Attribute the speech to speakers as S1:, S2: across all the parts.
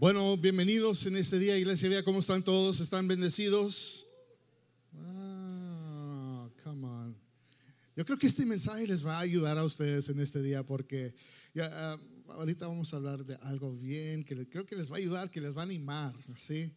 S1: Bueno, bienvenidos en este día, Iglesia Vía. ¿Cómo están todos? ¿Están bendecidos? Ah, come on. Yo creo que este mensaje les va a ayudar a ustedes en este día porque ya, ah, ahorita vamos a hablar de algo bien que creo que les va a ayudar, que les va a animar, ¿sí?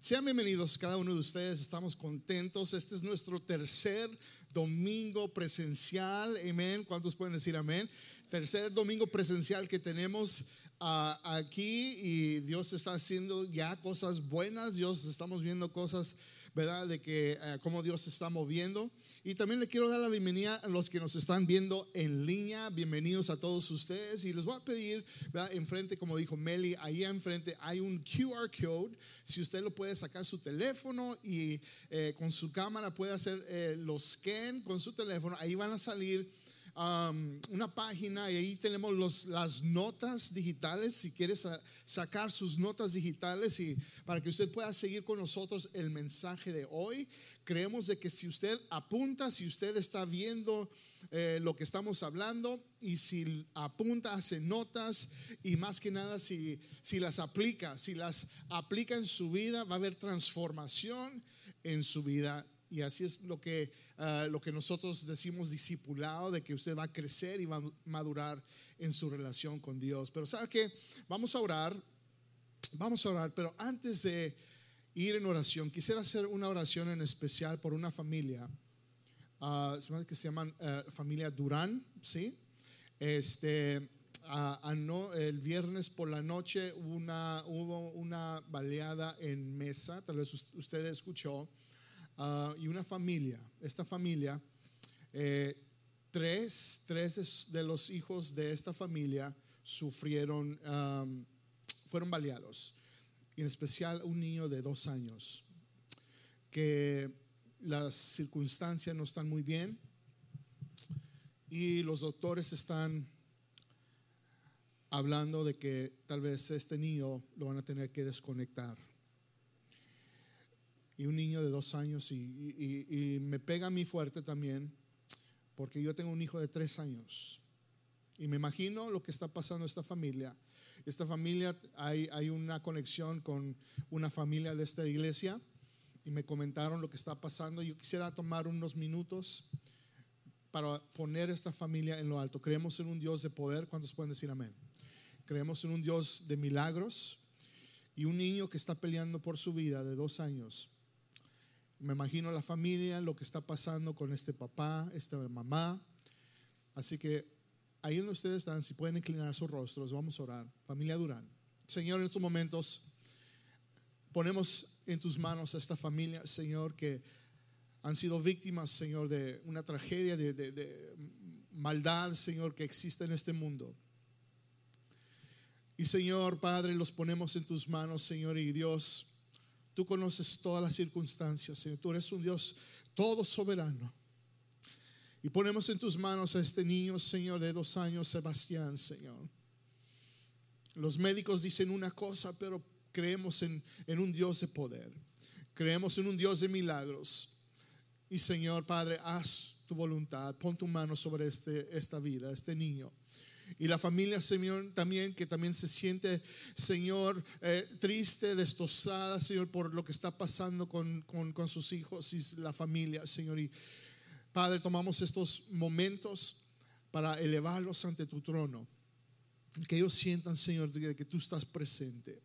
S1: Sean bienvenidos cada uno de ustedes, estamos contentos. Este es nuestro tercer domingo presencial, amén. ¿Cuántos pueden decir amén? Tercer domingo presencial que tenemos ah, aquí y Dios está haciendo ya cosas buenas, Dios estamos viendo cosas, ¿verdad? De que ah, cómo Dios se está moviendo. Y también le quiero dar la bienvenida a los que nos están viendo en línea. Bienvenidos a todos ustedes. Y les voy a pedir, ¿verdad? Enfrente, como dijo Meli, ahí enfrente hay un QR code. Si usted lo puede sacar su teléfono y eh, con su cámara puede hacer eh, los scan con su teléfono, ahí van a salir um, una página y ahí tenemos los, las notas digitales. Si quiere sa- sacar sus notas digitales y para que usted pueda seguir con nosotros el mensaje de hoy, creemos de que si usted apunta, si usted está viendo eh, lo que estamos hablando y si apunta, hace notas y más que nada si, si las aplica, si las aplica en su vida, va a haber transformación en su vida. Y así es lo que, ah, lo que nosotros decimos discipulado, de que usted va a crecer y va a madurar en su relación con Dios. Pero ¿sabe qué? Vamos a orar, vamos a orar, pero antes de ir en oración, quisiera hacer una oración en especial por una familia hace que se llaman eh, familia Durán, ¿sí? Este, ah, el viernes por la noche una, hubo una baleada en mesa, tal vez us- usted escuchó, ah, y una familia, esta familia, eh, tres, tres es- de los hijos de esta familia sufrieron, am, fueron baleados, y en especial un niño de dos años, que las circunstancias no están muy bien. Y los doctores están hablando de que tal vez este niño lo van a tener que desconectar. Y un niño de dos años y, y- y- me pega a mí fuerte también porque yo tengo un hijo de tres años y me imagino lo que está pasando esta familia. Esta familia, hay, hay una conexión con una familia de esta iglesia y me comentaron lo que está pasando. Yo quisiera tomar unos minutos para poner esta familia en lo alto. Creemos en un Dios de poder. ¿Cuántos pueden decir amén? Creemos en un Dios de milagros y un niño que está peleando por su vida de dos años. Me imagino la familia, lo que está pasando con este papá, esta mamá. Así que ahí donde ustedes están, si pueden inclinar sus rostros, vamos a orar. Familia Durán. Señor, en estos momentos ponemos en tus manos a esta familia, Señor, que han sido víctimas, Señor, de una tragedia, de, de- de maldad, Señor, que existe en este mundo. Y Señor, Padre, los ponemos en tus manos, Señor, y Dios, tú conoces todas las circunstancias, Señor, tú eres un Dios todo soberano. Y ponemos en tus manos a este niño, Señor, de dos años, Sebastián, Señor. Los médicos dicen una cosa, pero creemos en, en un Dios de poder. Creemos en un Dios de milagros. Y Señor Padre, haz tu voluntad. Pon tu mano sobre este, esta vida, este niño. Y la familia, Señor, también, que también se siente, Señor, eh, triste, destrozada, Señor, por lo que está pasando con, con- con sus hijos y la familia, Señor. Y Padre, tomamos estos momentos para elevarlos ante tu trono. Que ellos sientan, Señor, de que tú estás presente.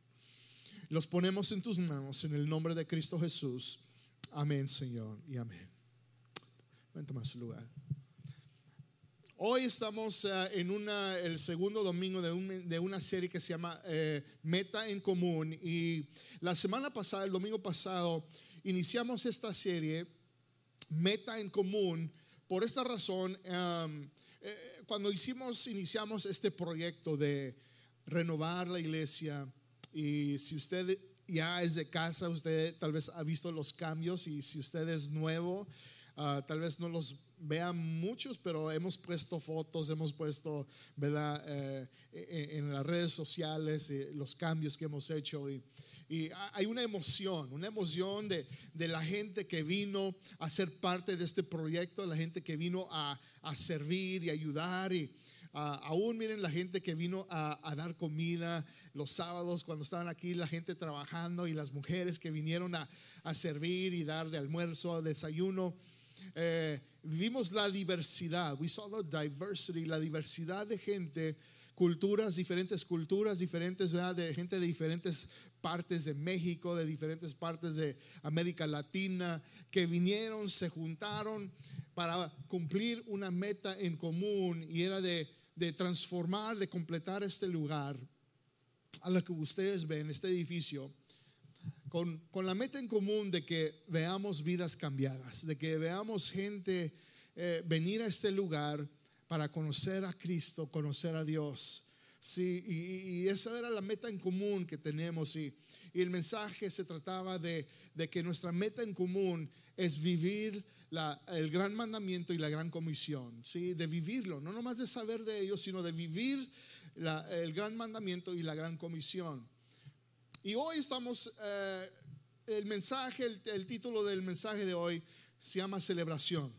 S1: Los ponemos en tus manos en el nombre de Cristo Jesús. Amén, Señor, y amén. Ven, toma su lugar. Hoy estamos eh, en una, el segundo domingo de, un- de una serie que se llama eh, Meta en Común. Y la semana pasada, el domingo pasado, iniciamos esta serie Meta en Común. Por esta razón, um, eh, cuando hicimos, iniciamos este proyecto de renovar la iglesia, y si usted ya es de casa, usted tal vez ha visto los cambios, y si usted es nuevo, ah, tal vez no los vean muchos, pero hemos puesto fotos, hemos puesto, ¿verdad? Eh, en, en las redes sociales eh, los cambios que hemos hecho y, y ha- hay una emoción, una emoción de, de la gente que vino a ser parte de este proyecto, la gente que vino a, a servir y ayudar y aún miren la gente que vino a, dar comida los sábados cuando estaban aquí, la gente trabajando y las mujeres que vinieron a, servir y dar de almuerzo, desayuno. Eh, vimos la diversidad, we saw the diversity, la diversidad de gente, culturas, diferentes culturas, diferentes, de gente de diferentes partes de México, de diferentes partes de América Latina, que vinieron, se juntaron para cumplir una meta en común y era de de transformar, de completar este lugar. A lo que ustedes ven, este edificio, con, la meta en común de que veamos vidas cambiadas, de que veamos gente eh, venir a este lugar para conocer a Cristo, conocer a Dios. Sí, y, esa era la meta en común que tenemos. Y, y el mensaje se trataba de, de, que nuestra meta en común es vivir el gran mandamiento y la gran comisión, ¿sí? de vivirlo, no nomás de saber de ellos, sino de vivir el gran mandamiento y la gran comisión. Y hoy estamos, eh, el mensaje, el, título del mensaje de hoy se llama celebración.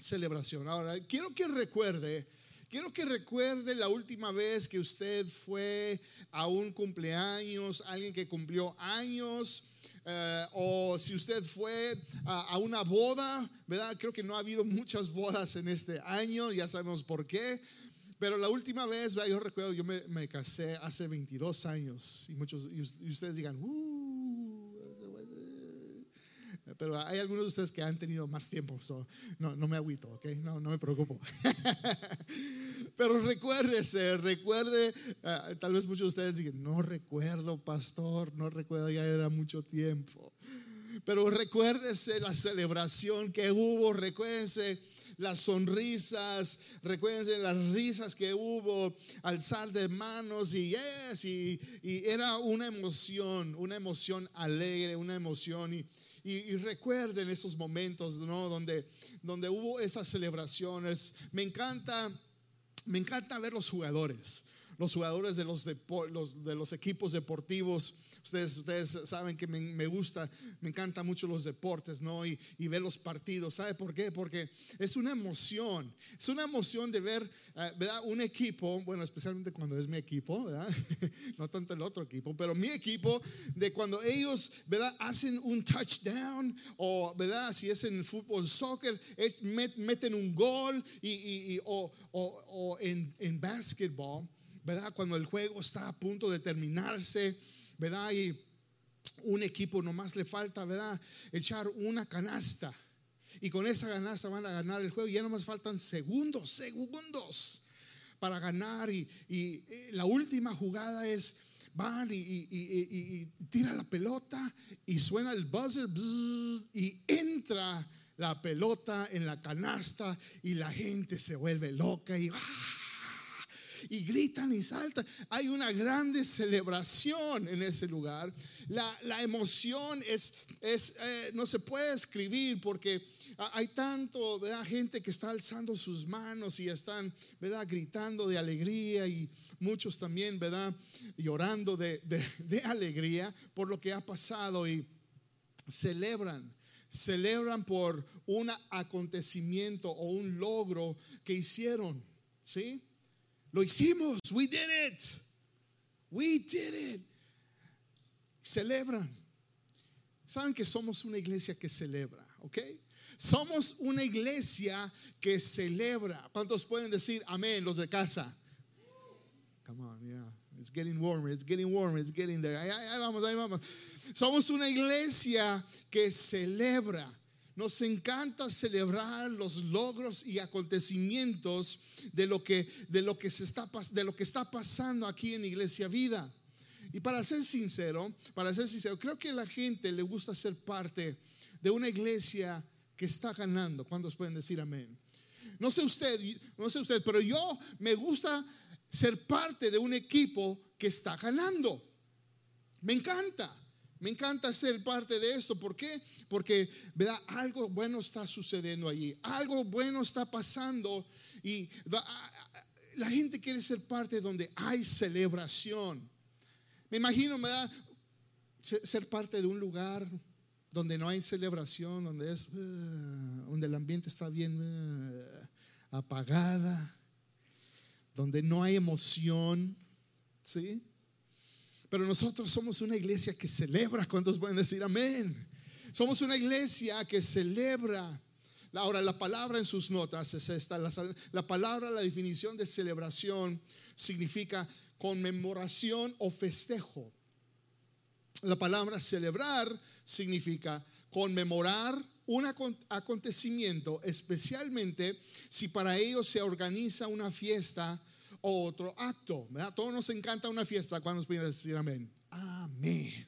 S1: Celebración. Ahora, quiero que recuerde, quiero que recuerde la última vez que usted fue a un cumpleaños, alguien que cumplió años eh, o si usted fue a, una boda, ¿verdad? Creo que no ha habido muchas bodas en este año, ya sabemos por qué. Pero la última vez, yo recuerdo, yo me, casé hace 22 años y muchos, y ustedes digan, uh, pero hay algunos de ustedes que han tenido más tiempo, no, no me agüito, ¿ok? No, no me preocupo. Pero recuérdese, recuerde, ah, tal vez muchos de ustedes digan, no recuerdo, pastor, no recuerdo, ya era mucho tiempo. Pero recuérdese la celebración que hubo, recuérdense las sonrisas, recuérdense las risas que hubo, alzar de manos y yes, y, era una emoción, una emoción alegre, una emoción. Y, y, recuerden esos momentos, ¿no? Donde, donde hubo esas celebraciones. Me encanta me encanta ver los jugadores, los jugadores de los, de los equipos deportivos Ustedes, ustedes saben que me, gusta, me encanta mucho los deportes, ¿no? Y, ver los partidos. ¿Sabe por qué? Porque es una emoción. Es una emoción de ver, eh, ¿verdad? Un equipo, bueno, especialmente cuando es mi equipo, ¿verdad? no tanto el otro equipo, pero mi equipo, de cuando ellos, ¿verdad? Hacen un touchdown o, ¿verdad? Si es en fútbol, soccer, meten un gol y, o, o, en, en basketball, ¿verdad? Cuando el juego está a punto de terminarse ¿verdad? Y un equipo nomás le falta, ¿verdad? Echar una canasta. Y con esa canasta van a ganar el juego. Y ya nomás faltan segundos, segundos para ganar. Y, eh, la última jugada es, van y, y, tira la pelota y suena el buzzer y entra la pelota en la canasta y la gente se vuelve loca y... ¡ah! Y gritan y saltan. Hay una grande celebración en ese lugar. La, emoción es, es eh, no se puede escribir porque hay tanto, ¿verdad? Gente que está alzando sus manos y están, ¿verdad? Gritando de alegría y muchos también, ¿verdad? Llorando de, de alegría por lo que ha pasado y celebran celebran por un acontecimiento o un logro que hicieron, ¿sí? Lo hicimos. We did it. We did it. Celebran. Saben que somos una iglesia que celebra, ¿ok? Somos una iglesia que celebra. ¿Cuántos pueden decir amén los de casa? Come on, yeah. It's getting warmer, it's getting warmer, it's getting there. ahí vamos, ahí vamos. Somos una iglesia que celebra. Nos encanta celebrar los logros y acontecimientos de lo que, de lo que, se está, de lo que está pasando aquí en Iglesia Vida. Y para ser sincero, para ser sincero, creo que a la gente le gusta ser parte de una iglesia que está ganando. ¿Cuántos pueden decir amén? No sé usted, no sé usted, pero yo me gusta ser parte de un equipo que está ganando. Me encanta. Me encanta ser parte de esto. ¿Por qué? Porque algo bueno está sucediendo allí. Algo bueno está pasando. Y la gente quiere ser parte donde hay celebración. Me imagino, ¿verdad? Ser parte de un lugar donde no hay celebración, donde es, uh, donde el ambiente está bien uh, apagada. donde no hay emoción, ¿sí? Pero nosotros somos una iglesia que celebra. ¿Cuántos pueden decir amén? Somos una iglesia que celebra. Ahora, la palabra en sus notas es esta. La, la palabra, la definición de celebración significa conmemoración o festejo. La palabra celebrar significa conmemorar un acontecimiento, especialmente si para ello se organiza una fiesta otro acto. ¿verdad? Todos nos encanta una fiesta. cuando nos pueden decir amén? Amén.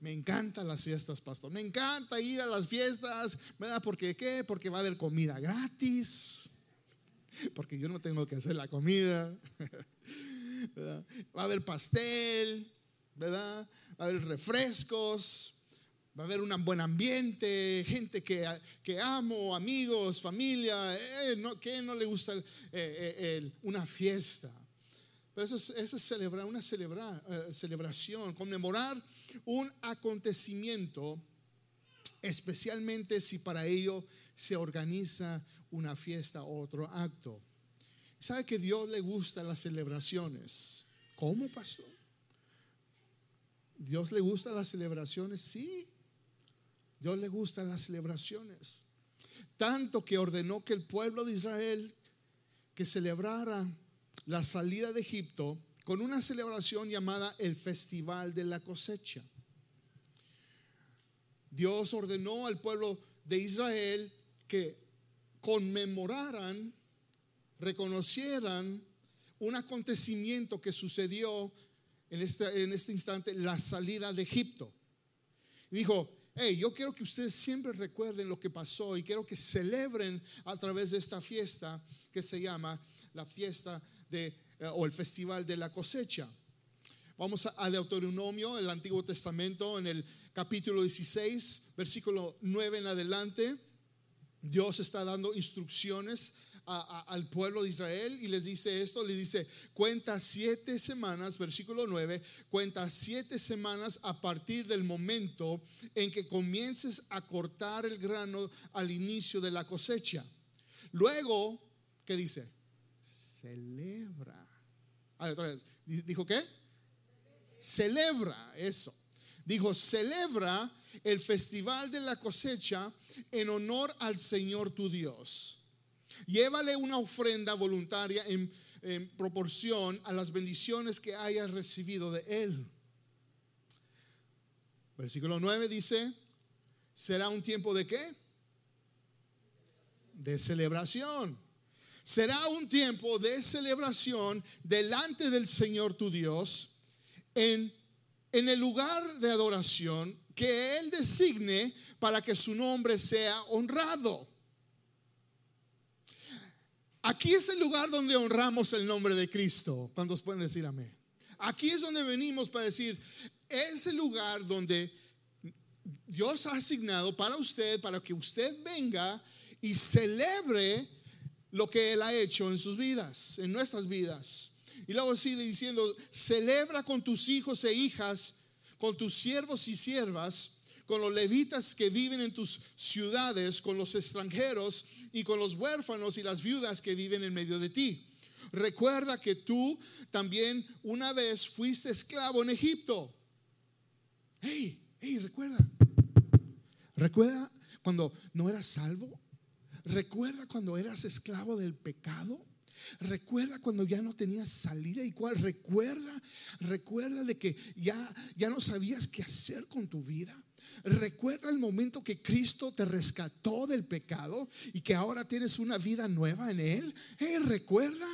S1: Me encantan las fiestas, pastor. Me encanta ir a las fiestas, ¿verdad? Porque qué? Porque va a haber comida gratis. Porque yo no tengo que hacer la comida. Va a haber pastel, ¿verdad? Va a haber refrescos, va a haber un buen ambiente, gente que, que amo, amigos, familia, eh, no, que no le gusta eh, eh, una fiesta. Pero eso es, celebrar, una celebrar, celebración, conmemorar un acontecimiento, especialmente si para ello se organiza una fiesta o otro acto. ¿Sabe que Dios le gusta las celebraciones? ¿Cómo, pastor? ¿Dios le gusta las celebraciones? Sí. Dios le gustan las celebraciones. Tanto que ordenó que el pueblo de Israel que celebrara la salida de Egipto con una celebración llamada el Festival de la Cosecha. Dios ordenó al pueblo de Israel que conmemoraran, reconocieran un acontecimiento que sucedió en este, en este instante, la salida de Egipto. Dijo, hey, yo quiero que ustedes siempre recuerden lo que pasó y quiero que celebren a través de esta fiesta que se llama la fiesta de, eh, o el festival de la cosecha. Vamos a, Deuteronomio, el Antiguo Testamento, en el capítulo 16, versículo 9 en adelante. Dios está dando instrucciones al pueblo de Israel y les dice esto, le dice, cuenta siete semanas, versículo 9, cuenta siete semanas a partir del momento en que comiences a cortar el grano al inicio de la cosecha. Luego, ¿qué dice? Celebra. Ah, otra vez. ¿Dijo qué? Celebra eso. Dijo, celebra el festival de la cosecha en honor al Señor tu Dios. Llévale una ofrenda voluntaria en, proporción a las bendiciones que hayas recibido de Él. Versículo 9 dice, será un tiempo de qué? De celebración. Será un tiempo de celebración delante del Señor tu Dios en, en el lugar de adoración que Él designe para que su nombre sea honrado. Aquí es el lugar donde honramos el nombre de Cristo. ¿Cuántos pueden decir amén? Aquí es donde venimos para decir, es el lugar donde Dios ha asignado para usted, para que usted venga y celebre lo que Él ha hecho en sus vidas, en nuestras vidas. Y luego sigue diciendo, celebra con tus hijos e hijas, con tus siervos y siervas, con los levitas que viven en tus ciudades, con los extranjeros y con los huérfanos y las viudas que viven en medio de ti. Recuerda que tú también una vez fuiste esclavo en Egipto. Hey, hey, recuerda. Recuerda cuando no eras salvo. Recuerda cuando eras esclavo del pecado. Recuerda cuando ya no tenías salida y cuál. Recuerda, recuerda de que ya, ya no sabías qué hacer con tu vida. Recuerda el momento que Cristo te rescató del pecado y que ahora tienes una vida nueva en Él. Recuerda.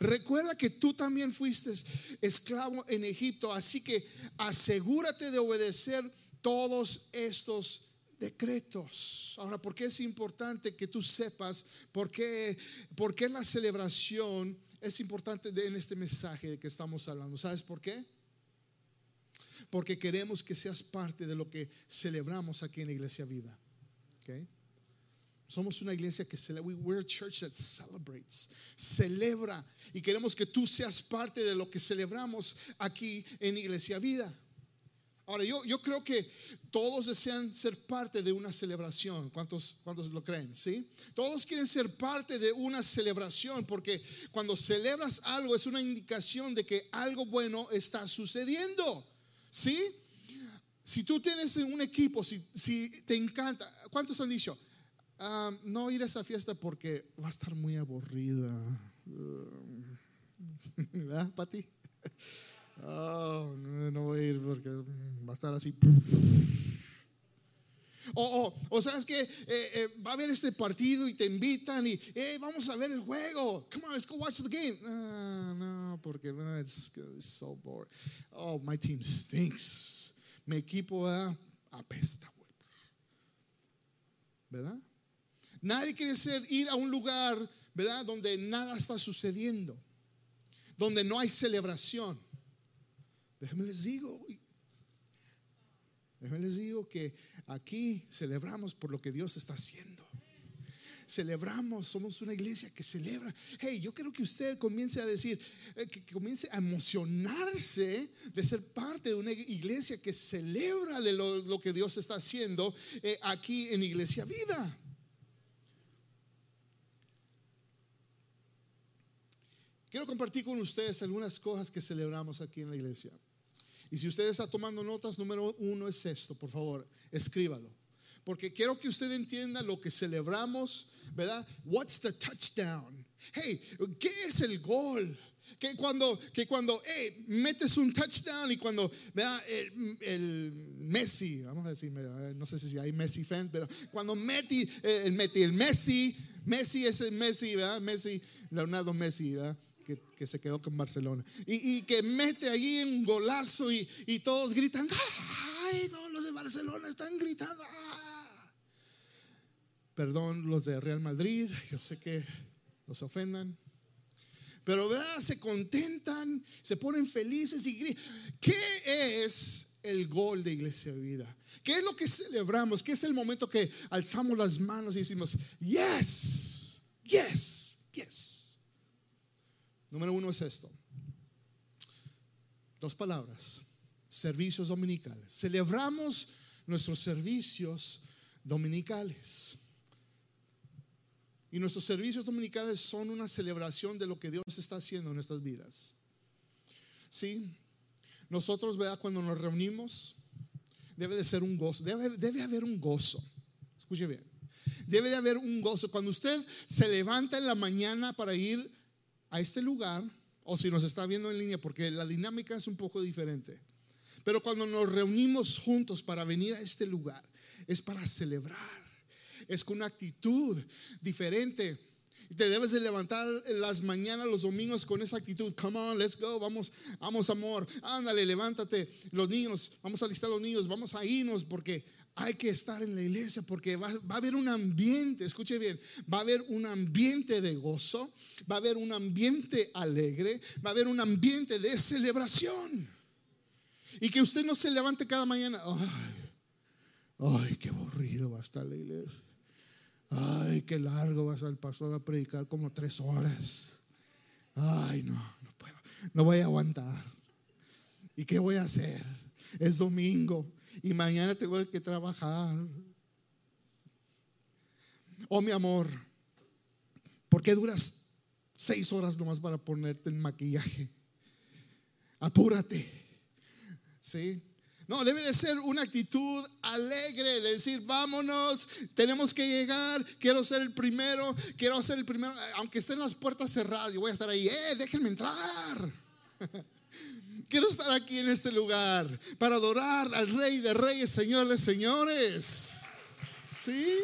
S1: Recuerda que tú también fuiste esclavo en Egipto, así que asegúrate de obedecer todos estos decretos. Ahora, ¿por qué es importante que tú sepas por qué, por qué la celebración es importante en este mensaje de que estamos hablando? ¿Sabes por qué? Porque queremos que seas parte de lo que celebramos aquí en Iglesia Vida. Okay? Somos una iglesia que celebra. We're a church that celebrates. Celebra. Y queremos que tú seas parte de lo que celebramos aquí en Iglesia Vida. Ahora, yo, yo creo que todos desean ser parte de una celebración. ¿Cuántos, ¿Cuántos lo creen? ¿Sí? Todos quieren ser parte de una celebración porque cuando celebras algo es una indicación de que algo bueno está sucediendo. ¿Sí? Si tú tienes un equipo, si, si te encanta, ¿cuántos han dicho? Ah, no ir a esa fiesta porque va a estar muy aburrida. ¿Verdad, Pati? Oh, no, voy a ir porque va a estar así. O, o, sabes que eh, eh, va a haber este partido y te invitan y vamos a ver el juego. Come on, let's go watch the game. Ah, no, porque no, it's, so boring. Oh, my team stinks. Mi equipo apesta, ¿verdad? Nadie quiere ser ir a un lugar, ¿verdad? Donde nada está sucediendo, donde no hay celebración. Déjenme les digo, déjenme les digo que aquí celebramos por lo que Dios está haciendo. Celebramos, somos una iglesia que celebra. Hey, yo quiero que usted comience a decir, eh, que comience a emocionarse de ser parte de una iglesia que celebra de lo, que Dios está haciendo eh, aquí en Iglesia Vida. Quiero compartir con ustedes algunas cosas que celebramos aquí en la iglesia. Y si usted está tomando notas, número uno es esto, por favor, escríbalo. Porque quiero que usted entienda lo que celebramos, ¿verdad? What's the touchdown? Hey, ¿qué es el gol? Que cuando, que cuando hey, metes un touchdown y cuando ¿verdad? El, Messi, vamos a decir, no sé si hay Messi fans, pero cuando Messi, eh, el, el Messi, Messi es el Messi, ¿verdad? Messi, Leonardo Messi, ¿verdad? Que, se quedó con Barcelona. Y, que mete allí un golazo y, todos gritan, ¡ay! Todos los de Barcelona están gritando. ¡ah! Perdón, los de Real Madrid, yo sé que los ofendan. Pero ¿verdad? se contentan, se ponen felices y gritan. ¿Qué es el gol de Iglesia de Vida? ¿Qué es lo que celebramos? ¿Qué es el momento que alzamos las manos y decimos, yes, yes, yes? Número uno es esto. Dos palabras. Servicios dominicales. Celebramos nuestros servicios dominicales. Y nuestros servicios dominicales son una celebración de lo que Dios está haciendo en nuestras vidas. ¿Sí? Nosotros, ¿verdad? Cuando nos reunimos, debe de ser un gozo. Debe, debe haber un gozo. Escuche bien. Debe de haber un gozo. Cuando usted se levanta en la mañana para ir a este lugar, o si nos está viendo en línea, porque la dinámica es un poco diferente. Pero cuando nos reunimos juntos para venir a este lugar, es para celebrar, es con una actitud diferente. Y te debes de levantar en las mañanas, los domingos con esa actitud. Come on, let's go. Vamos, vamos, amor. Ándale, levántate. Los niños, vamos a alistar a los niños. Vamos a irnos porque hay que estar en la iglesia porque va, a haber un ambiente, escuche bien, va a haber un ambiente de gozo, va a haber un ambiente alegre, va a haber un ambiente de celebración. Y que usted no se levante cada mañana, ay, qué aburrido va a estar la iglesia. Ay, qué largo va a estar el pastor a predicar como tres horas. Ay, no, no puedo, no voy a aguantar. ¿Y qué voy a hacer? Es domingo y mañana tengo que trabajar. Oh, mi amor, ¿por qué duras seis horas nomás para ponerte el maquillaje? Apúrate. ¿Sí? No, debe de ser una actitud alegre, de decir, vámonos, tenemos que llegar, quiero ser el primero, quiero ser el primero, aunque estén las puertas cerradas, yo voy a estar ahí, eh, déjenme entrar. Quiero estar aquí en este lugar para adorar al Rey de Reyes, Señores, señores. ¿Sí?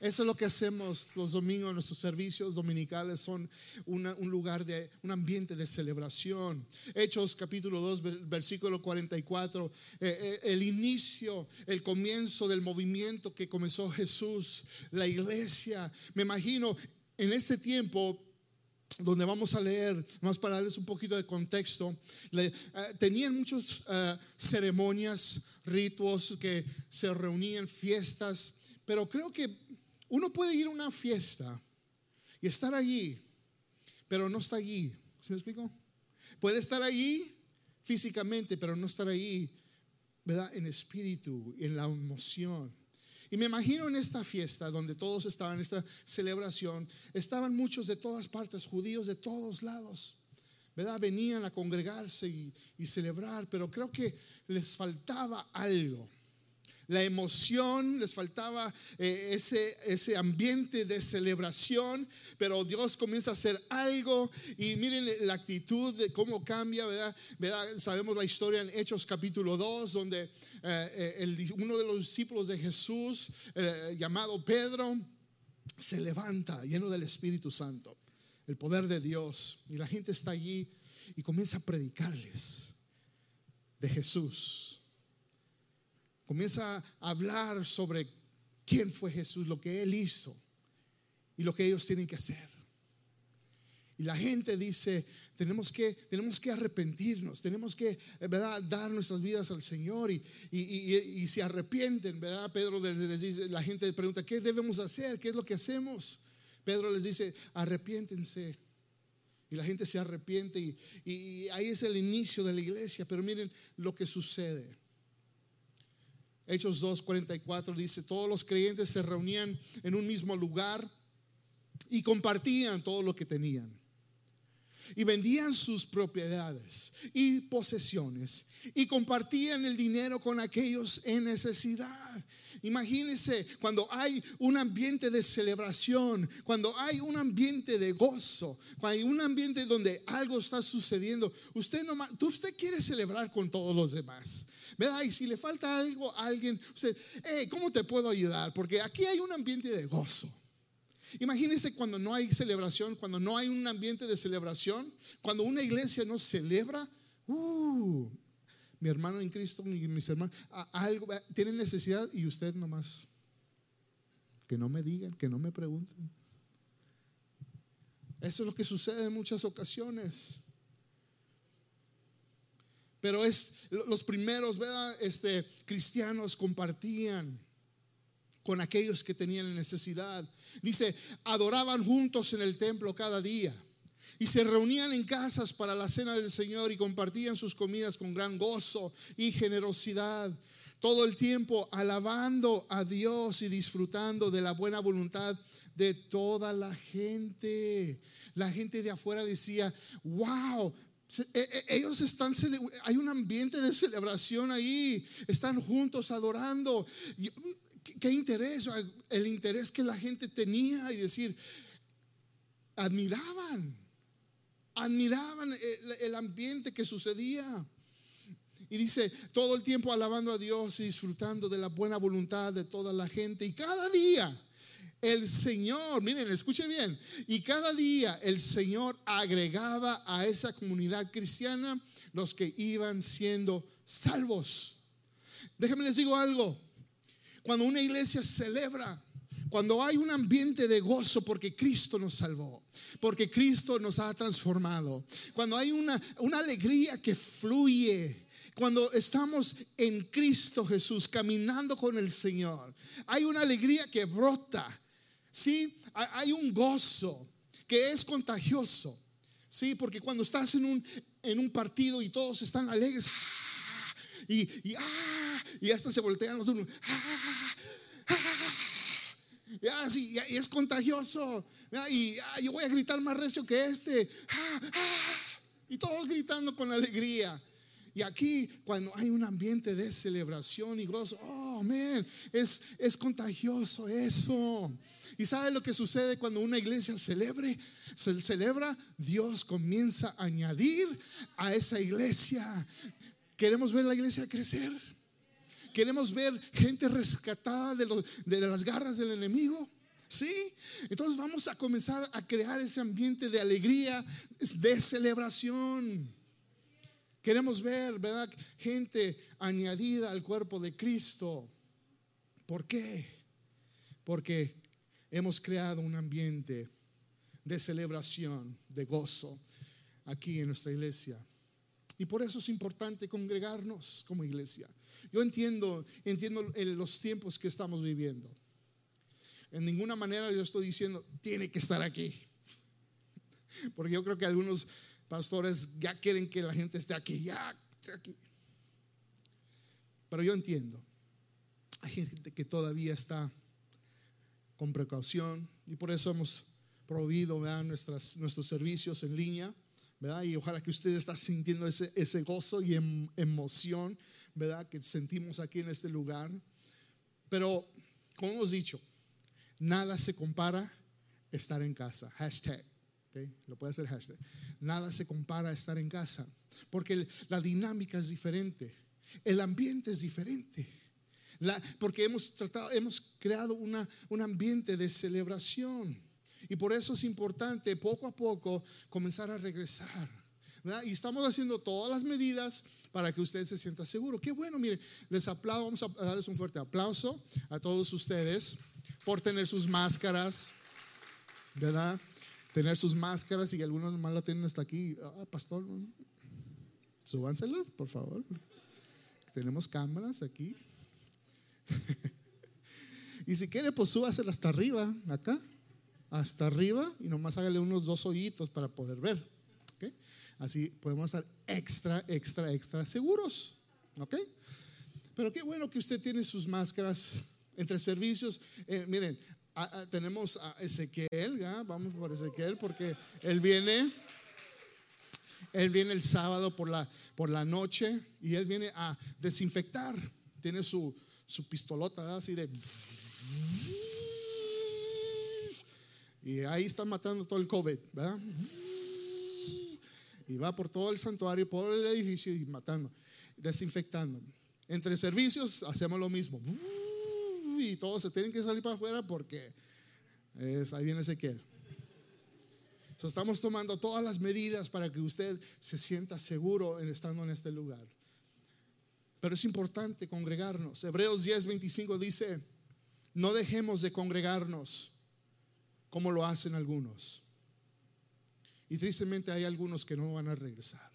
S1: Eso es lo que hacemos los domingos, nuestros servicios dominicales son un lugar de un ambiente de celebración. Hechos capítulo 2, versículo 44, eh, eh, el inicio, el comienzo del movimiento que comenzó Jesús, la iglesia. Me imagino en ese tiempo donde vamos a leer, más para darles un poquito de contexto, eh, tenían muchas eh, ceremonias, ritos que se reunían, fiestas, pero creo que uno puede ir a una fiesta y estar allí, pero no está allí. ¿Se me explicó? Puede estar allí físicamente, pero no estar ahí, ¿verdad? En espíritu, en la emoción. Y me imagino en esta fiesta donde todos estaban, en esta celebración, estaban muchos de todas partes, judíos de todos lados. ¿verdad? Venían a congregarse y, y, celebrar, pero creo que les faltaba algo la emoción, les faltaba eh, ese, ese ambiente de celebración, pero Dios comienza a hacer algo y miren la actitud de cómo cambia, ¿verdad? Sabemos la historia en Hechos capítulo 2, donde eh, eh, uno de los discípulos de Jesús, llamado Pedro, se levanta lleno del Espíritu Santo, el poder de Dios, y la gente está allí y comienza a predicarles de Jesús comienza a hablar sobre quién fue Jesús, lo que Él hizo y lo que ellos tienen que hacer. Y la gente dice, tenemos que, tenemos que arrepentirnos, tenemos que ¿verdad? dar nuestras vidas al Señor y, y, se arrepienten, ¿verdad? Pedro les dice, la gente pregunta, ¿qué debemos hacer? ¿Qué es lo que hacemos? Pedro les dice, arrepiéntense. Y la gente se arrepiente y, y ahí es el inicio de la iglesia, pero miren lo que sucede. Hechos 2:44 dice, todos los creyentes se reunían en un mismo lugar y compartían todo lo que tenían. Y vendían sus propiedades y posesiones y compartían el dinero con aquellos en necesidad. Imagínense cuando hay un ambiente de celebración, cuando hay un ambiente de gozo, cuando hay un ambiente donde algo está sucediendo. Usted no, usted quiere celebrar con todos los demás. ¿Verdad? Y si le falta algo a alguien, usted, ¿cómo te puedo ayudar? Porque aquí hay un ambiente de gozo. Imagínense cuando no hay celebración, cuando no hay un ambiente de celebración, cuando una iglesia no celebra, uh, mi hermano en Cristo mis hermanos, algo, tienen necesidad y usted nomás, que no me digan, que no me pregunten. Eso es lo que sucede en muchas ocasiones. Pero es los primeros. Este, cristianos compartían con aquellos que tenían necesidad. Dice, adoraban juntos en el templo cada día y se reunían en casas para la cena del Señor y compartían sus comidas con gran gozo y generosidad. Todo el tiempo alabando a Dios y disfrutando de la buena voluntad de toda la gente. La gente de afuera decía, wow, ellos están, hay un ambiente de celebración ahí, están juntos adorando. ¿Qué interés? El interés que la gente tenía y decir, admiraban, admiraban el, ambiente que sucedía. Y dice, todo el tiempo alabando a Dios y disfrutando de la buena voluntad de toda la gente. Y cada día el Señor, miren, escuche bien, y cada día el Señor agregaba a esa comunidad cristiana los que iban siendo salvos. Déjenme les digo algo, cuando una iglesia celebra, cuando hay un ambiente de gozo porque Cristo nos salvó, porque Cristo nos ha transformado, cuando hay una, una alegría que fluye, cuando estamos en Cristo Jesús, caminando con el Señor, hay una alegría que brota Sí, hay un gozo que es contagioso. Sí, porque cuando estás en un, en un partido y todos están alegres, ¡ah! y, y, ¡ah! y hasta se voltean los unos, ¡ah! y, es contagioso. Y yo voy a gritar más recio que este. Y todos gritando con alegría. Y aquí, cuando hay un ambiente de celebración y gozo, oh, man, es, es contagioso eso. ¿Y sabe lo que sucede cuando una iglesia celebre? Celebra, Dios comienza a añadir a esa iglesia. ¿Queremos ver la iglesia crecer? ¿Queremos ver gente rescatada de, de las garras del enemigo? ¿Sí? Entonces vamos a comenzar a crear ese ambiente de alegría, de celebración. Queremos ver, ¿verdad? Gente añadida al cuerpo de Cristo. ¿Por qué? Porque hemos creado un ambiente de celebración, de gozo aquí en nuestra iglesia. Y por eso es importante congregarnos como iglesia. Yo entiendo, entiendo los tiempos que estamos viviendo. En ninguna manera yo estoy diciendo, tiene que estar aquí. Porque yo creo que algunos pastores ya quieren que la gente esté aquí, ya esté aquí. Pero yo entiendo. Hay gente que todavía está con precaución y por eso hemos prohibido nuestros servicios en línea. ¿verdad? Y ojalá que usted está sintiendo ese, ese gozo y em, emoción, ¿verdad? Que sentimos aquí en este lugar. Pero, como hemos dicho, nada se compara estar en casa. Hashtag. Lo puede hacer hashtag. Nada se compara a estar en casa. Porque la dinámica es diferente. El ambiente es diferente. porque hemos tratado, hemos creado una, un ambiente de celebración. Y por eso es importante poco a poco comenzar a regresar. Y estamos haciendo todas las medidas para que usted se sienta seguro. Qué bueno, miren, les aplaudo, vamos a darles un fuerte aplauso a todos ustedes por tener sus máscaras, ¿verdad? Tener sus máscaras y algunos nomás la tienen hasta aquí. Ah, pastor, súbanselas, por favor. Tenemos cámaras aquí. y si quiere, pues súbasela hasta arriba, acá, hasta arriba, y nomás hágale unos dos hoyitos para poder ver. Así podemos estar extra, extra, extra seguros. ¿Ok? Pero qué bueno que usted tiene sus máscaras entre servicios. Eh, miren, tenemos a Ezequiel, vamos por Ezequiel, porque él viene. Él viene el sábado por la, por la noche y él viene a desinfectar. Tiene su, su pistolota así de... Y ahí está matando todo el COVID, ¿verdad? Y va por todo el santuario, por el edificio y matando, desinfectando. Entre servicios hacemos lo mismo. Y todos se tienen que salir para afuera porque es, ahí viene Ezequiel. estamos tomando todas las medidas para que usted se sienta seguro en estando en este lugar. Pero es importante congregarnos. Hebreos 10, 25 dice, no dejemos de congregarnos como lo hacen algunos. Y tristemente hay algunos que no van a regresar.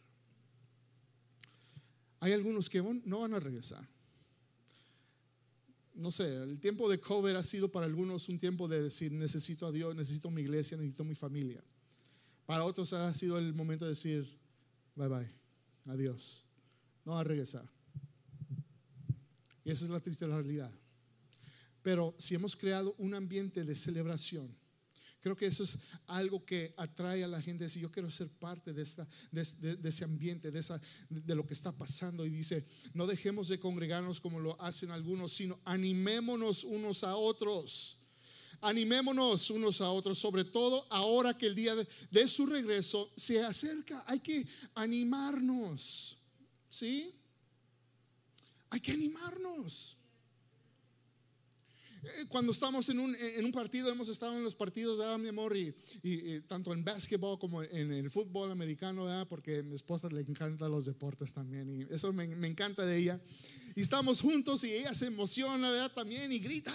S1: Hay algunos que no van a regresar. No sé, el tiempo de cover ha sido para algunos un tiempo de decir, necesito a Dios, necesito mi iglesia, necesito mi familia. Para otros ha sido el momento de decir, bye bye, adiós, no va a regresar. Y esa es la triste realidad. Pero si hemos creado un ambiente de celebración, creo que eso es algo que atrae a la gente. Si yo quiero ser parte de, esta, de, ese ambiente, de, esa, de lo que está pasando. Y dice, no dejemos de congregarnos como lo hacen algunos, sino animémonos unos a otros. Animémonos unos a otros, sobre todo ahora que el día de su regreso se acerca. Hay que animarnos. ¿Sí? Hay que animarnos. Eh, cuando estamos en un, en un, partido, hemos estado en los partidos, ¿verdad, mi amor? Y, y, tanto en básquetbol como en el fútbol americano, ¿verdad? Porque a mi esposa le encantan los deportes también y eso me, me, encanta de ella. Y estamos juntos y ella se emociona, ¿verdad? También y grita.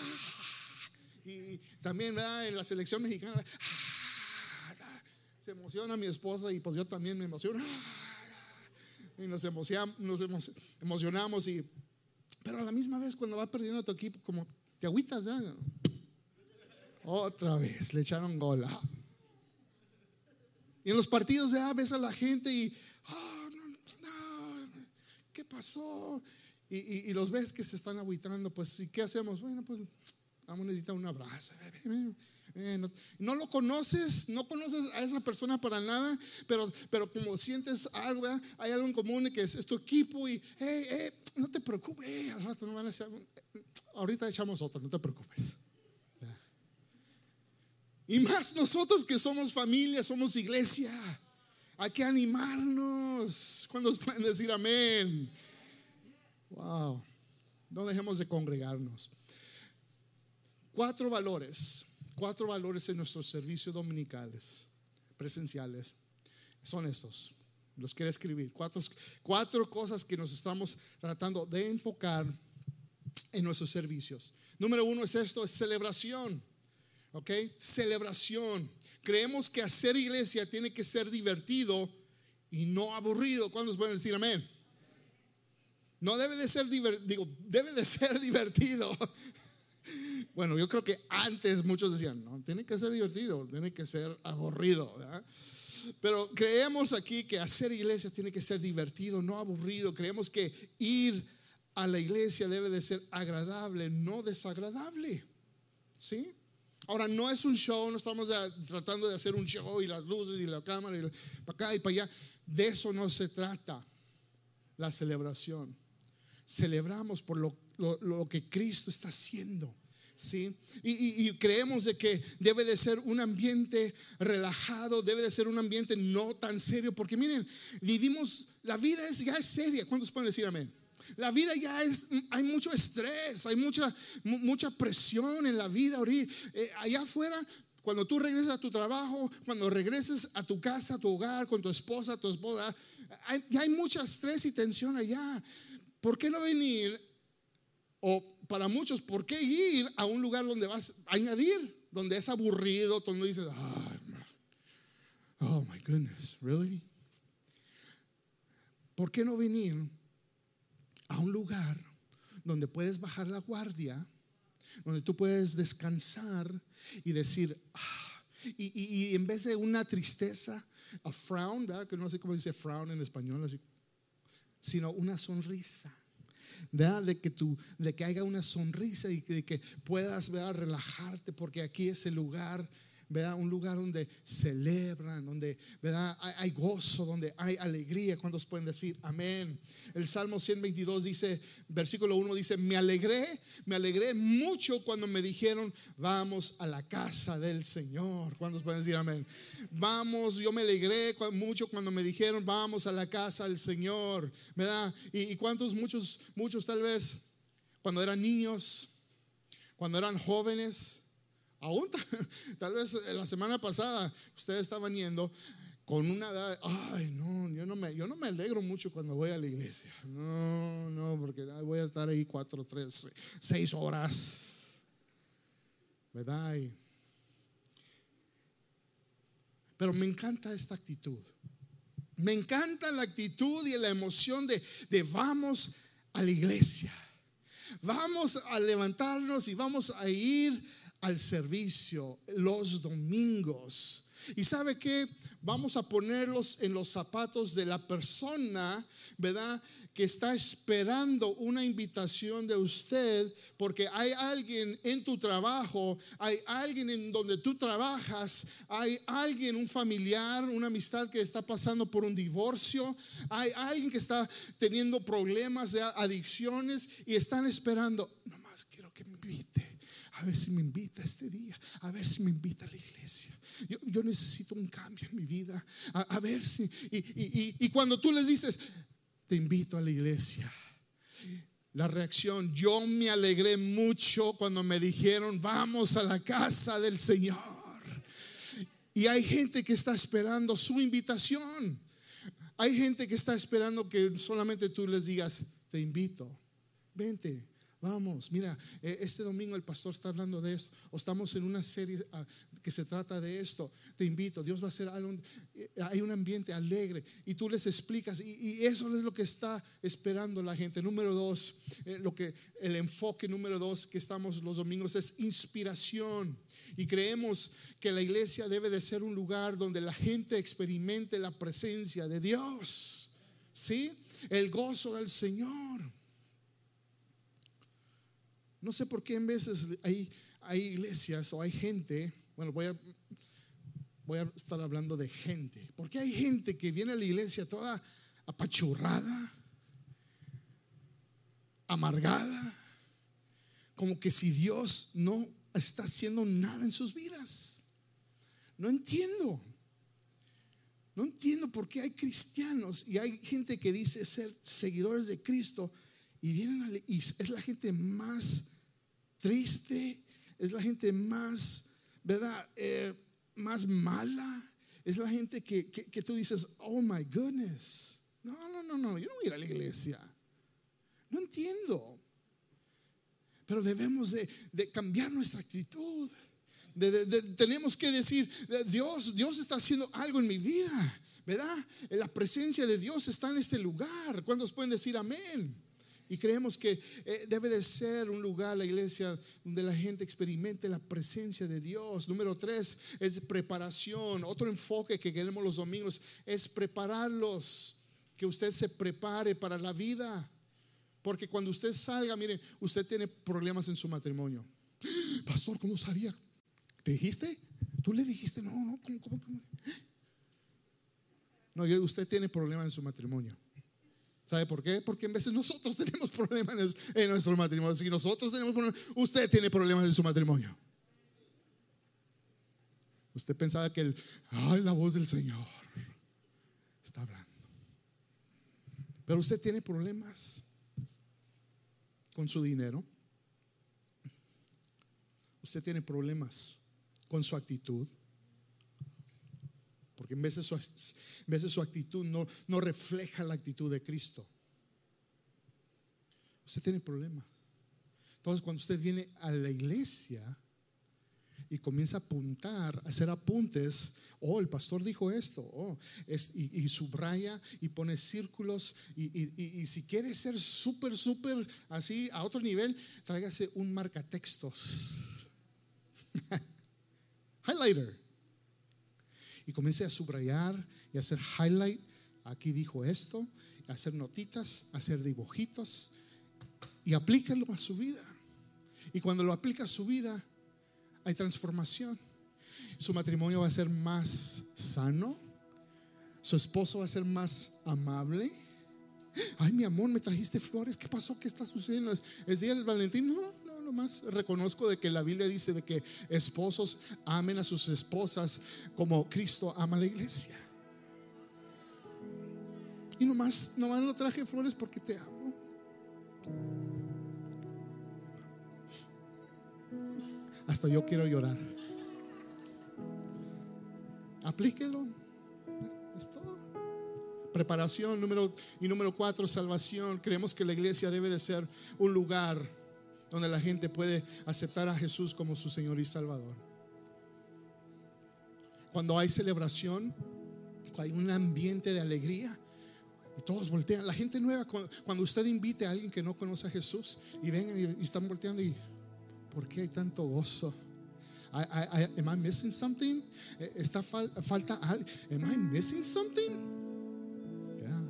S1: Y también, ¿verdad? En la selección mexicana, se emociona mi esposa y pues yo también me emociono. Y nos, emocionamos, nos emocionamos y pero a la misma vez cuando va perdiendo tu equipo, como te agüitas ya. Otra vez, le echaron gola. Y en los partidos ya ves a la gente y, ah, ¿qué pasó? Y, los ves que se están agüitando, pues, ¿y qué hacemos? Bueno, pues, vamos a necesitar un abrazo. No, lo conoces, no conoces a esa persona para nada, pero, pero como sientes algo, hay algo en común que es, tu equipo y, no te preocupes, al rato no van a ahorita echamos otro, no te preocupes. Y más nosotros que somos familia, somos iglesia. Hay que animarnos. cuando pueden decir amén? Wow. No dejemos de congregarnos. Cuatro valores Cuatro valores en nuestros servicios dominicales, presenciales, son estos. Los quiero escribir. Cuatro, cuatro cosas que nos estamos tratando de enfocar en nuestros servicios. Número uno es esto, es celebración. ¿Ok? Celebración. Creemos que hacer iglesia tiene que ser divertido y no aburrido. ¿Cuántos pueden decir amén? No debe de ser digo, debe de ser divertido. Bueno, yo creo que antes muchos decían, no, tiene que ser divertido, tiene que ser aburrido. Pero creemos aquí que hacer iglesia tiene que ser divertido, no aburrido. Creemos que ir a la iglesia debe de ser agradable, no desagradable. ¿Sí? Ahora, no es un show, no estamos tratando de hacer un show y las luces y la cámara y para acá y para allá. De eso no se trata la celebración. Celebramos por lo, lo, que Cristo está haciendo. ¿sí? Y, creemos de que debe de ser un ambiente relajado, debe de ser un ambiente no tan serio, porque miren, vivimos, la vida es, ya es seria. ¿Cuántos pueden decir amén? La vida ya es, hay mucho estrés, hay mucha, mucha presión en la vida. Eh, allá afuera, cuando tú regresas a tu trabajo, cuando regreses a tu casa, a tu hogar, con tu esposa, tu esposa, hay, ya hay mucho estrés y tensión allá. ¿Por qué no venir? O para muchos, ¿por qué ir a un lugar donde vas a añadir? Donde es aburrido, donde dices, oh my goodness, really? ¿Por qué no venir a un lugar donde puedes bajar la guardia, donde tú puedes descansar y decir, ah", y, en vez de una tristeza, a frown, que no sé cómo dice frown en español, sino una sonrisa. De que, tú, de que haya una sonrisa y de que puedas relajarte, porque aquí es el lugar ¿verdad? Un lugar donde celebran, donde, ¿verdad? Hay, gozo, donde hay alegría. ¿Cuántos pueden decir amén? El Salmo 122 dice, versículo 1 dice, me alegré, me alegré mucho cuando me dijeron, vamos a la casa del Señor. ¿Cuántos pueden decir amén? Vamos, yo me alegré mucho cuando me dijeron, vamos a la casa del Señor, ¿verdad? Y, y cuántos, muchos, muchos tal vez, cuando eran niños, cuando eran jóvenes, Aún tal vez la semana pasada ustedes estaban yendo con una edad, ay, no, yo no me, yo no me alegro mucho cuando voy a la iglesia. No, no, porque voy a estar ahí cuatro, tres, seis horas. ¿Verdad? pero me encanta esta actitud. Me encanta la actitud y la emoción de, de vamos a la iglesia. Vamos a levantarnos y vamos a ir al servicio los domingos. Y sabe que vamos a ponerlos en los zapatos de la persona, ¿verdad? Que está esperando una invitación de usted, porque hay alguien en tu trabajo, hay alguien en donde tú trabajas, hay alguien, un familiar, una amistad que está pasando por un divorcio, hay alguien que está teniendo problemas de adicciones y están esperando, nomás quiero que me invite a ver si me invita este día, a ver si me invita a la iglesia. Yo, necesito un cambio en mi vida, a, ver si... Y, cuando tú les dices, te invito a la iglesia, la reacción, yo me alegré mucho cuando me dijeron, vamos a la casa del Señor. Y hay gente que está esperando su invitación. Hay gente que está esperando que solamente tú les digas, te invito, vente, Vamos, mira, eh, este domingo el pastor está hablando de esto, o estamos en una serie ah, que se trata de esto. Te invito, Dios va a hacer algo, eh, hay un ambiente alegre y tú les explicas, y, eso es lo que está esperando la gente. Número dos, eh, lo que el enfoque número dos que estamos los domingos es inspiración. Y creemos que la iglesia debe de ser un lugar donde la gente experimente la presencia de Dios, ¿sí? El gozo del Señor. No sé por qué en veces hay, hay iglesias o hay gente, bueno, voy a, voy a estar hablando de gente, porque hay gente que viene a la iglesia toda apachurrada, amargada, como que si Dios no está haciendo nada en sus vidas. No entiendo. No entiendo por qué hay cristianos y hay gente que dice ser seguidores de Cristo, y vienen y es la gente más triste, es la gente más, ¿verdad? Eh, más mala. Es la gente que, que, tú dices, oh my goodness. No, no, no, no, yo no voy a ir a la iglesia. No entiendo. Pero debemos de, de cambiar nuestra actitud. tenemos que decir, Dios, Dios está haciendo algo en mi vida, ¿verdad? La presencia de Dios está en este lugar. ¿Cuántos pueden decir amén? Y creemos que eh, debe de ser un lugar, la iglesia, donde la gente experimente la presencia de Dios. Número tres es preparación. Otro enfoque que queremos los domingos es prepararlos, que usted se prepare para la vida. Porque cuando usted salga, miren, usted tiene problemas en su matrimonio. Pastor, ¿cómo sabía? ¿Te dijiste? ¿Tú le dijiste? No, no, ¿cómo, cómo, cómo? No, usted tiene problemas en su matrimonio. ¿Sabe por qué? Porque en veces nosotros tenemos problemas en nuestro matrimonio. Si nosotros tenemos problemas, usted tiene problemas en su matrimonio. Usted pensaba que el, ay, la voz del Señor está hablando. Pero usted tiene problemas con su dinero. Usted tiene problemas con su actitud. Porque en veces su, en veces su actitud no, no refleja la actitud de Cristo. Usted tiene problemas. Entonces, cuando usted viene a la iglesia y comienza a apuntar, a hacer apuntes, oh, el pastor dijo esto, oh, es, y, subraya y pone círculos, y, y si quiere ser súper, súper así a otro nivel, tráigase un marcatextos. Highlighter y comience a subrayar y hacer highlight. Aquí dijo esto, hacer notitas, hacer dibujitos y aplícalo a su vida. Y cuando lo aplica a su vida, hay transformación. Su matrimonio va a ser más sano. Su esposo va a ser más amable. Ay, mi amor, me trajiste flores. ¿Qué pasó? ¿Qué está sucediendo? ¿Es, día del Valentín? No, más reconozco de que la Biblia dice de que esposos amen a sus esposas como Cristo ama a la iglesia. Y nomás, nomás lo traje flores porque te amo. Hasta yo quiero llorar. Aplíquelo. Es todo. Preparación número y número cuatro, salvación. Creemos que la iglesia debe de ser un lugar donde la gente puede aceptar a Jesús como su Señor y Salvador. Cuando hay celebración, hay un ambiente de alegría, y todos voltean. La gente nueva, cuando usted invite a alguien que no conoce a Jesús y vengan y, están volteando y, ¿por qué hay tanto gozo? am I missing something? Eh, ¿Está falta algo? Am I missing something? Yeah.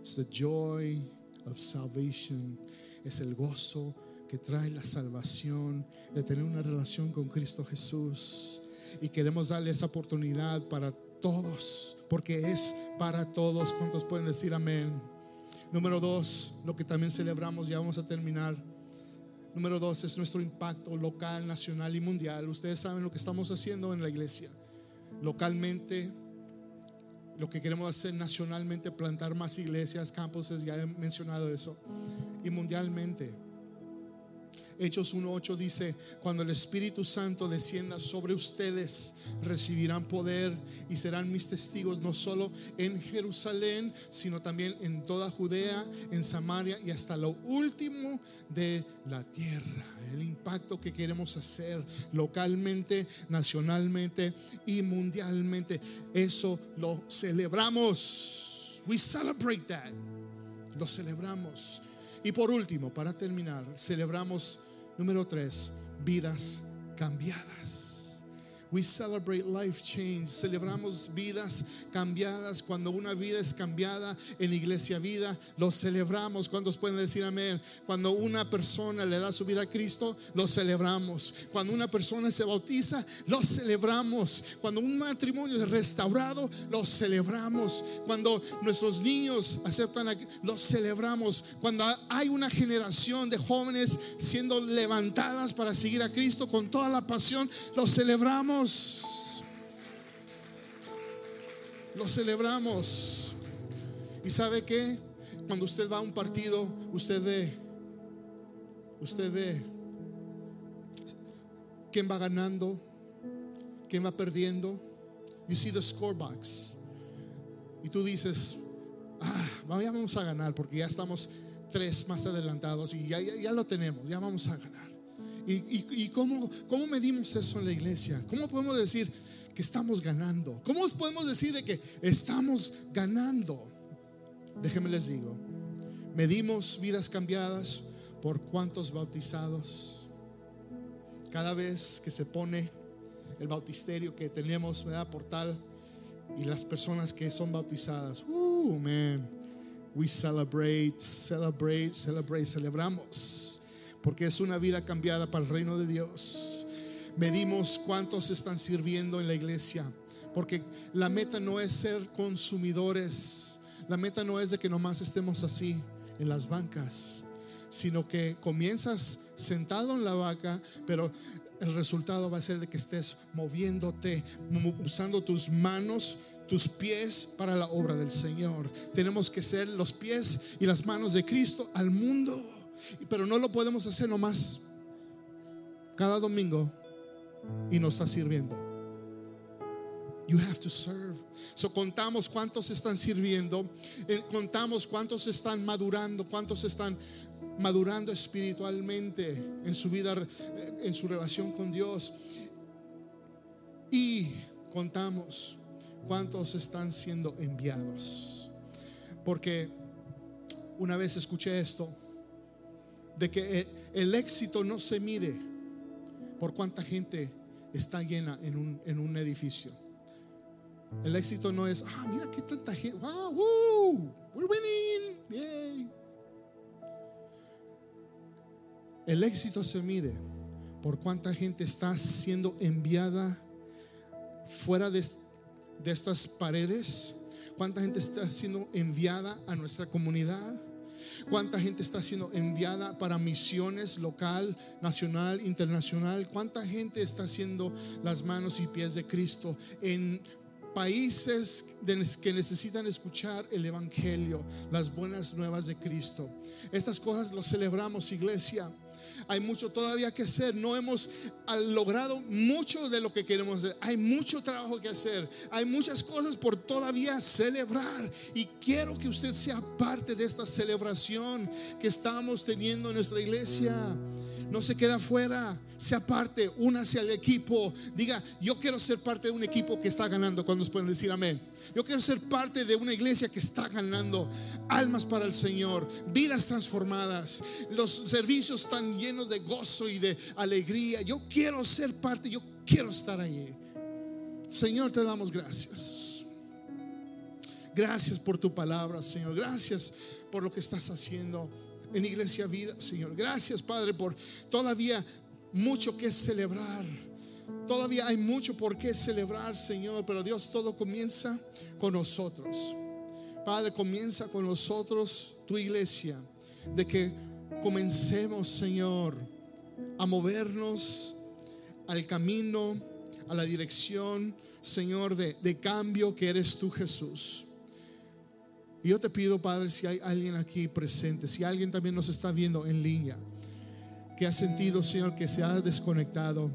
S1: It's the joy of salvation. Es el gozo que trae la salvación, de tener una relación con Cristo Jesús. Y queremos darle esa oportunidad para todos, porque es para todos. ¿Cuántos pueden decir amén? Número dos, lo que también celebramos, ya vamos a terminar. Número dos es nuestro impacto local, nacional y mundial. Ustedes saben lo que estamos haciendo en la iglesia. Localmente, lo que queremos hacer nacionalmente, plantar más iglesias, campuses, ya he mencionado eso. Y mundialmente, Hechos 1.8 dice, cuando el Espíritu Santo descienda sobre ustedes, recibirán poder y serán mis testigos no solo en Jerusalén, sino también en toda Judea, en Samaria y hasta lo último de la tierra. El impacto que queremos hacer localmente, nacionalmente y mundialmente, eso lo celebramos. We celebrate that. Lo celebramos. Y por último, para terminar, celebramos Número tres, vidas cambiadas. We celebrate life change. Celebramos vidas cambiadas. Cuando una vida es cambiada en Iglesia Vida, lo celebramos. ¿Cuántos pueden decir amén? Cuando una persona le da su vida a Cristo, lo celebramos. Cuando una persona se bautiza, lo celebramos. Cuando un matrimonio es restaurado, lo celebramos. Cuando nuestros niños aceptan, lo celebramos. Cuando hay una generación de jóvenes siendo levantadas para seguir a Cristo con toda la pasión, lo celebramos. Lo celebramos. ¿Y sabe que Cuando usted va a un partido, usted ve, usted ve quién va ganando, quién va perdiendo. You see the score box. Y tú dices, ah, vamos a ganar porque ya estamos tres más adelantados y ya, ya lo tenemos, ya vamos a ganar. ¿Y, cómo, cómo medimos eso en la iglesia? ¿Cómo podemos decir que estamos ganando? ¿Cómo podemos decir de que estamos ganando? Déjenme les digo, Medimos vidas cambiadas por cuántos bautizados. Cada vez que se pone el bautisterio que tenemos, ¿verdad? Portal y las personas que son bautizadas. Uh, man. We celebrate, celebrate, celebrate, celebramos. Porque es una vida cambiada para el reino de Dios. Medimos cuántos están sirviendo en la iglesia. Porque la meta no es ser consumidores. La meta no es de que nomás estemos así en las bancas, sino que comienzas sentado en la vaca, pero el resultado va a ser de que estés moviéndote, usando tus manos, tus pies para la obra del Señor. Tenemos que ser los pies y las manos de Cristo al mundo, pero no lo podemos hacer nomás cada domingo y nos está sirviendo. You have to serve. So contamos cuántos están sirviendo, eh, contamos cuántos están madurando, cuántos están madurando espiritualmente en su vida, eh, en su relación con Dios. Y contamos cuántos están siendo enviados. Porque una vez escuché esto, de que el, éxito no se mide por cuánta gente está llena en un, en un edificio. El éxito no es, ah, mira qué tanta gente, wow, woo, we're winning, yay. El éxito se mide por cuánta gente está siendo enviada fuera de, de estas paredes, cuánta gente está siendo enviada a nuestra comunidad, cuánta gente está siendo enviada para misiones local, nacional, internacional, cuánta gente está haciendo las manos y pies de Cristo en países que necesitan escuchar el Evangelio, las buenas nuevas de Cristo. Estas cosas lo celebramos, iglesia. Hay mucho todavía que hacer. No hemos logrado mucho de lo que queremos hacer. Hay mucho trabajo que hacer. Hay muchas cosas por todavía celebrar. Y quiero que usted sea parte de esta celebración que estamos teniendo en nuestra iglesia no se queda fuera, sea parte, únase al equipo. Diga, yo quiero ser parte de un equipo que está ganando. Cuando nos pueden decir amén. Yo quiero ser parte de una iglesia que está ganando almas para el Señor, vidas transformadas. Los servicios están llenos de gozo y de alegría. Yo quiero ser parte, yo quiero estar allí. Señor, te damos gracias. Gracias por tu palabra, Señor. Gracias por lo que estás haciendo en Iglesia Vida, Señor. Gracias, Padre, por todavía mucho que celebrar. Todavía hay mucho por qué celebrar, Señor, pero Dios todo comienza con nosotros. Padre, comienza con nosotros tu iglesia, de que comencemos, Señor, a movernos al camino, a la dirección, Señor, de, cambio que eres tú, Jesús. Y yo te pido, Padre, si hay alguien aquí presente, si alguien también nos está viendo en línea, que ha sentido, Señor, que se ha desconectado,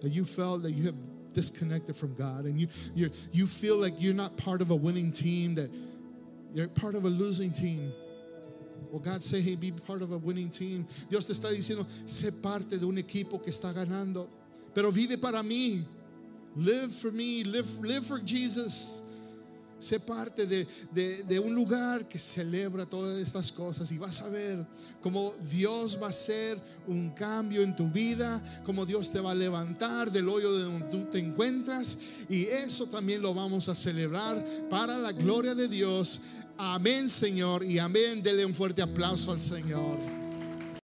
S1: that you felt that you have disconnected from God and you you you feel like you're not part of a winning team, that you're part of a losing team. Well, God say, hey, be part of a winning team. Dios te está diciendo, sé parte de un equipo que está ganando, pero vive para mí. Live for me, live, live for Jesus. Sé parte de, un lugar que celebra todas estas cosas y vas a ver cómo Dios va a hacer un cambio en tu vida, cómo Dios te va a levantar del hoyo de donde tú te encuentras y eso también lo vamos a celebrar para la gloria de Dios. Amén, Señor, y amén. Dele un fuerte aplauso al Señor.